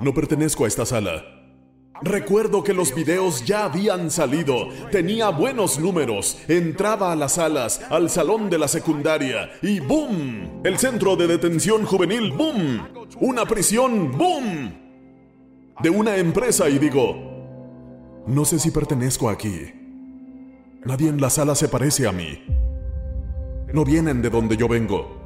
No pertenezco a esta sala. Recuerdo que los videos ya habían salido, tenía buenos números, entraba a las salas, al salón de la secundaria y ¡boom! El centro de detención juvenil, ¡boom! Una prisión, ¡boom! De una empresa y digo, no sé si pertenezco aquí. Nadie en la sala se parece a mí. No vienen de donde yo vengo.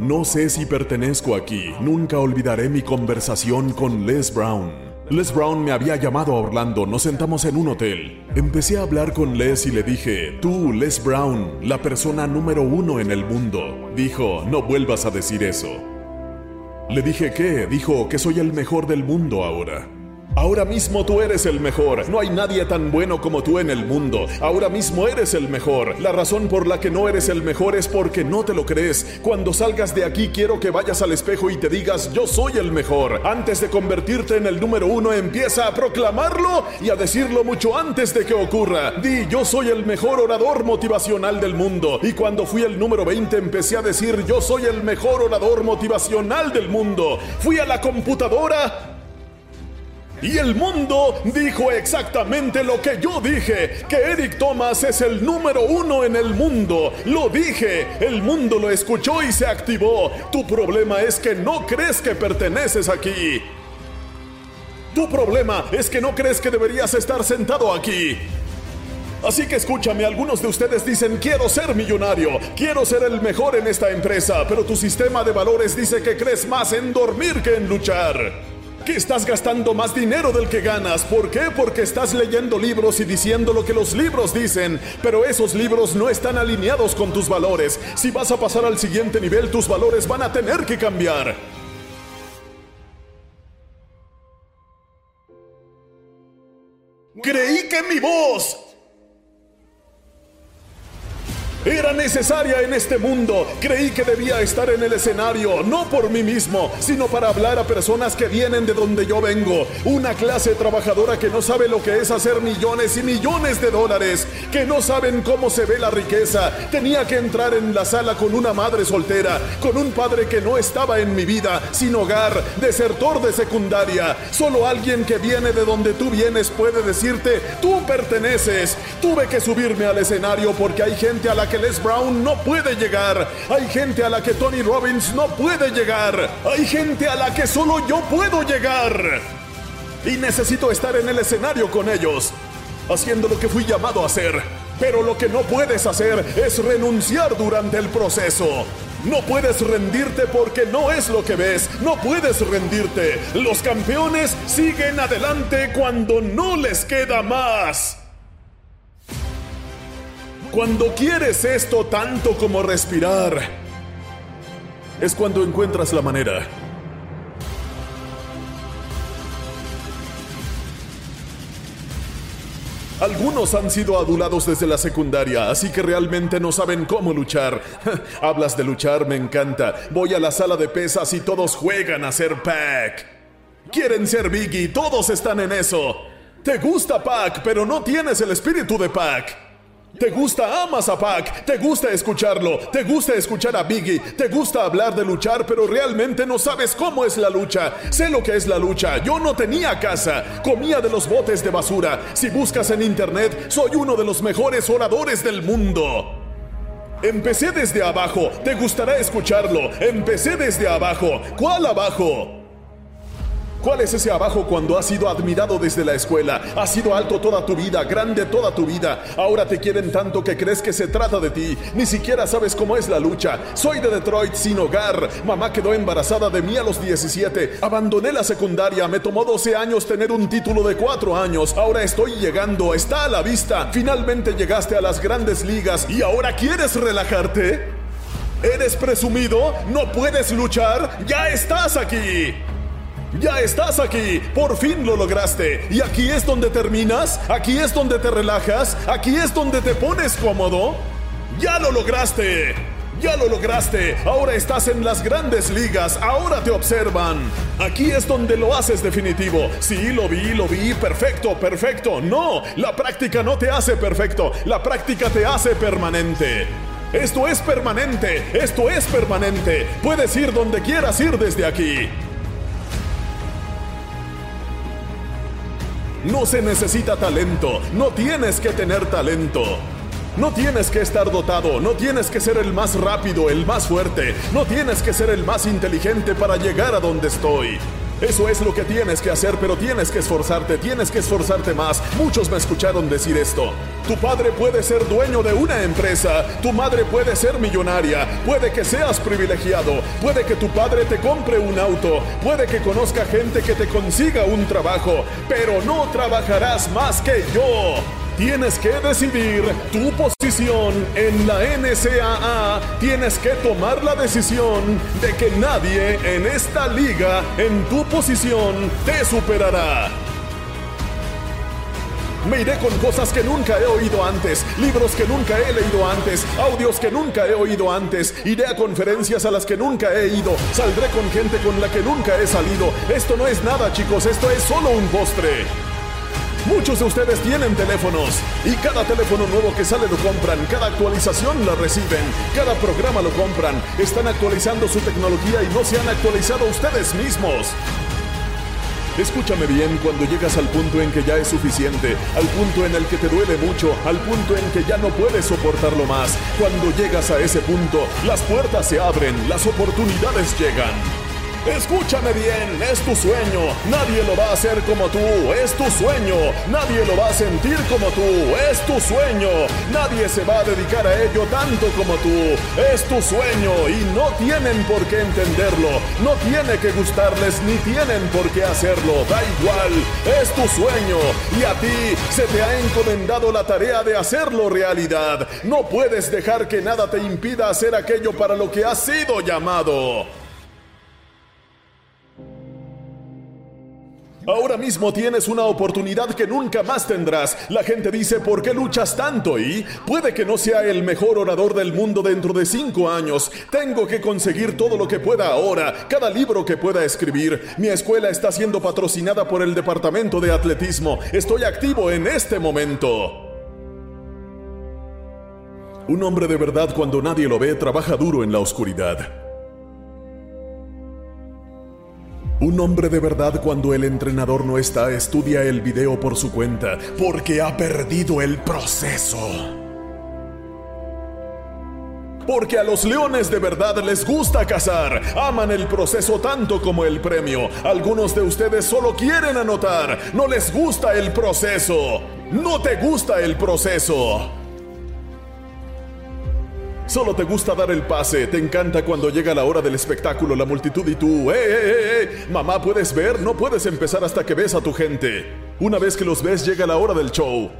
No sé si pertenezco aquí. Nunca olvidaré mi conversación con Les Brown. Les Brown me había llamado a Orlando, nos sentamos en un hotel. Empecé a hablar con Les y le dije, tú, Les Brown, la persona número uno en el mundo. Dijo, no vuelvas a decir eso. Le dije, ¿qué? Dijo que soy el mejor del mundo ahora. Ahora mismo tú eres el mejor. No hay nadie tan bueno como tú en el mundo. Ahora mismo eres el mejor. La razón por la que no eres el mejor es porque no te lo crees. Cuando salgas de aquí quiero que vayas al espejo y te digas yo soy el mejor. Antes de convertirte en el número uno empieza a proclamarlo y a decirlo mucho antes de que ocurra. Di yo soy el mejor orador motivacional del mundo. Y cuando fui el número 20 empecé a decir yo soy el mejor orador motivacional del mundo. Fui a la computadora y el mundo dijo exactamente lo que yo dije, que Eric Thomas es el número uno en el mundo. Lo dije, el mundo lo escuchó y se activó. Tu problema es que no crees que perteneces aquí. Tu problema es que no crees que deberías estar sentado aquí. Así que escúchame, algunos de ustedes dicen quiero ser millonario, quiero ser el mejor en esta empresa, pero tu sistema de valores dice que crees más en dormir que en luchar que estás gastando más dinero del que ganas. ¿Por qué? Porque estás leyendo libros y diciendo lo que los libros dicen, pero esos libros no están alineados con tus valores. Si vas a pasar al siguiente nivel, tus valores van a tener que cambiar. Creí que mi voz era necesaria en este mundo. Creí que debía estar en el escenario, no por mí mismo, sino para hablar a personas que vienen de donde yo vengo. Una clase trabajadora que no sabe lo que es hacer millones y millones de dólares, que no saben cómo se ve la riqueza. Tenía que entrar en la sala con una madre soltera, con un padre que no estaba en mi vida, sin hogar, desertor de secundaria. Solo alguien que viene de donde tú vienes puede decirte, tú perteneces. Tuve que subirme al escenario porque hay gente a la que Les Brown no puede llegar. Hay gente a la que Tony Robbins no puede llegar. Hay gente a la que solo yo puedo llegar. Y necesito estar en el escenario con ellos, haciendo lo que fui llamado a hacer. Pero lo que no puedes hacer es renunciar durante el proceso. No puedes rendirte porque no es lo que ves. No puedes rendirte. Los campeones siguen adelante cuando no les queda más. Cuando quieres esto tanto como respirar, es cuando encuentras la manera. Algunos han sido adulados desde la secundaria, así que realmente no saben cómo luchar. Hablas de luchar, me encanta. Voy a la sala de pesas y todos juegan a ser Pac. Quieren ser Biggie, todos están en eso. Te gusta Pac, pero no tienes el espíritu de Pac. Te gusta, amas a Pac, te gusta escucharlo, te gusta escuchar a Biggie, te gusta hablar de luchar, pero realmente no sabes cómo es la lucha. Sé lo que es la lucha. Yo no tenía casa, comía de los botes de basura. Si buscas en internet, soy uno de los mejores oradores del mundo. Empecé desde abajo. Te gustará escucharlo. Empecé desde abajo. ¿Cuál abajo? ¿Cuál es ese abajo cuando has sido admirado desde la escuela? Has sido alto toda tu vida, grande toda tu vida. Ahora te quieren tanto que crees que se trata de ti. Ni siquiera sabes cómo es la lucha. Soy de Detroit sin hogar. Mamá quedó embarazada de mí a los 17. Abandoné la secundaria. Me tomó 12 años tener un título de 4 años. Ahora estoy llegando. Está a la vista. Finalmente llegaste a las grandes ligas y ahora quieres relajarte. ¿Eres presumido? ¿No puedes luchar? ¡Ya estás aquí! Ya estás aquí, por fin lo lograste. ¿Y aquí es donde terminas? ¿Aquí es donde te relajas? ¿Aquí es donde te pones cómodo? Ya lo lograste. Ya lo lograste. Ahora estás en las grandes ligas. Ahora te observan. Aquí es donde lo haces definitivo. Sí, lo vi, lo vi. Perfecto, perfecto. No, la práctica no te hace perfecto. La práctica te hace permanente. Esto es permanente. Esto es permanente. Puedes ir donde quieras ir desde aquí. No se necesita talento, no tienes que tener talento. No tienes que estar dotado, no tienes que ser el más rápido, el más fuerte, no tienes que ser el más inteligente para llegar a donde estoy. Eso es lo que tienes que hacer, pero tienes que esforzarte, tienes que esforzarte más. Muchos me escucharon decir esto. Tu padre puede ser dueño de una empresa, tu madre puede ser millonaria, puede que seas privilegiado, puede que tu padre te compre un auto, puede que conozca gente que te consiga un trabajo, pero no trabajarás más que yo. Tienes que decidir tu posición en la NCAA. Tienes que tomar la decisión de que nadie en esta liga, en tu posición, te superará. Me iré con cosas que nunca he oído antes, libros que nunca he leído antes, audios que nunca he oído antes, iré a conferencias a las que nunca he ido, saldré con gente con la que nunca he salido. Esto no es nada chicos, esto es solo un postre. Muchos de ustedes tienen teléfonos y cada teléfono nuevo que sale lo compran, cada actualización la reciben, cada programa lo compran, están actualizando su tecnología y no se han actualizado ustedes mismos. Escúchame bien cuando llegas al punto en que ya es suficiente, al punto en el que te duele mucho, al punto en que ya no puedes soportarlo más. Cuando llegas a ese punto, las puertas se abren, las oportunidades llegan. Escúchame bien, es tu sueño, nadie lo va a hacer como tú, es tu sueño, nadie lo va a sentir como tú, es tu sueño, nadie se va a dedicar a ello tanto como tú, es tu sueño. Y no tienen por qué entenderlo, no tiene que gustarles ni tienen por qué hacerlo, da igual, es tu sueño. Y a ti se te ha encomendado la tarea de hacerlo realidad, no puedes dejar que nada te impida hacer aquello para lo que has sido llamado. Ahora mismo tienes una oportunidad que nunca más tendrás. La gente dice, ¿por qué luchas tanto? Y puede que no sea el mejor orador del mundo dentro de cinco años. Tengo que conseguir todo lo que pueda ahora, cada libro que pueda escribir. Mi escuela está siendo patrocinada por el Departamento de Atletismo. Estoy activo en este momento. Un hombre de verdad cuando nadie lo ve trabaja duro en la oscuridad. Un hombre de verdad cuando el entrenador no está estudia el video por su cuenta porque ha perdido el proceso. Porque a los leones de verdad les gusta cazar, aman el proceso tanto como el premio. Algunos de ustedes solo quieren anotar, no les gusta el proceso. No te gusta el proceso. Solo te gusta dar el pase, te encanta cuando llega la hora del espectáculo, la multitud y tú, ¡eh, eh, eh! eh! Mamá, ¿puedes ver? No puedes empezar hasta que ves a tu gente. Una vez que los ves, llega la hora del show.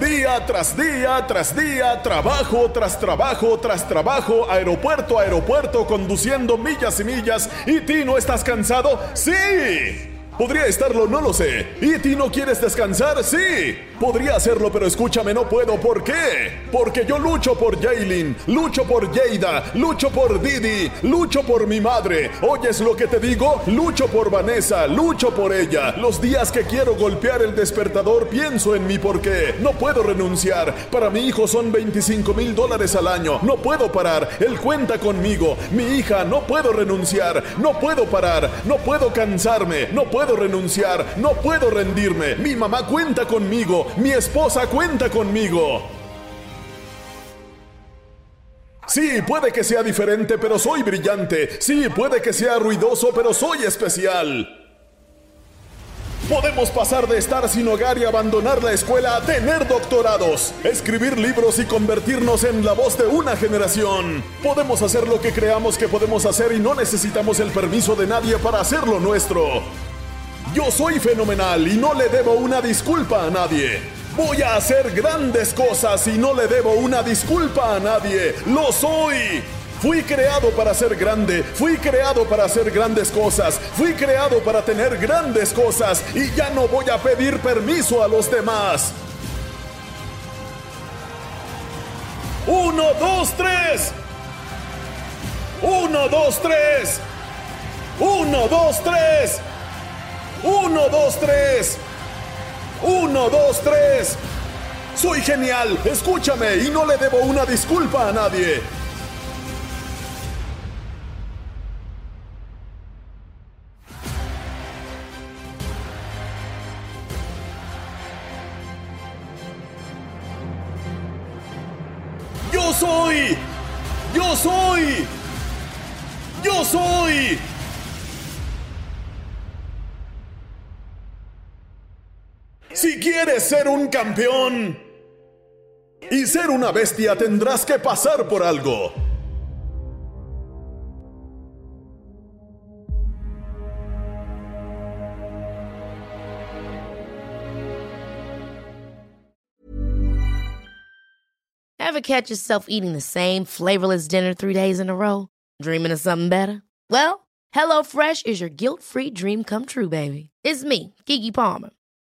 Día tras día, tras día, trabajo tras trabajo, tras trabajo, aeropuerto aeropuerto, conduciendo millas y millas. ¿Y ti no estás cansado? ¡Sí! Podría estarlo, no lo sé. ¿Y ti no quieres descansar? Sí. Podría hacerlo, pero escúchame, no puedo. ¿Por qué? Porque yo lucho por Jaylin, lucho por Jada, lucho por Didi, lucho por mi madre. ¿Oyes lo que te digo? Lucho por Vanessa, lucho por ella. Los días que quiero golpear el despertador, pienso en mi porqué. No puedo renunciar. Para mi hijo son 25 mil dólares al año. No puedo parar. Él cuenta conmigo. Mi hija, no puedo renunciar. No puedo parar. No puedo cansarme. No puedo puedo renunciar, no puedo rendirme. Mi mamá cuenta conmigo, mi esposa cuenta conmigo. Sí, puede que sea diferente, pero soy brillante. Sí, puede que sea ruidoso, pero soy especial. Podemos pasar de estar sin hogar y abandonar la escuela a tener doctorados, escribir libros y convertirnos en la voz de una generación. Podemos hacer lo que creamos que podemos hacer y no necesitamos el permiso de nadie para hacerlo nuestro. Yo soy fenomenal y no le debo una disculpa a nadie. Voy a hacer grandes cosas y no le debo una disculpa a nadie. Lo soy. Fui creado para ser grande, fui creado para hacer grandes cosas, fui creado para tener grandes cosas y ya no voy a pedir permiso a los demás. Uno, dos, tres. Uno, dos, tres. Uno, dos, tres. Uno, dos, tres. Uno, dos, tres. Soy genial, escúchame y no le debo una disculpa a nadie. Yo soy. Yo soy. Yo soy. Quieres ser un campeón y ser una bestia, tendrás que pasar por algo. Ever catch yourself eating the same flavorless dinner three days in a row? Dreaming of something better? Well, HelloFresh is your guilt free dream come true, baby. It's me, Kiki Palmer.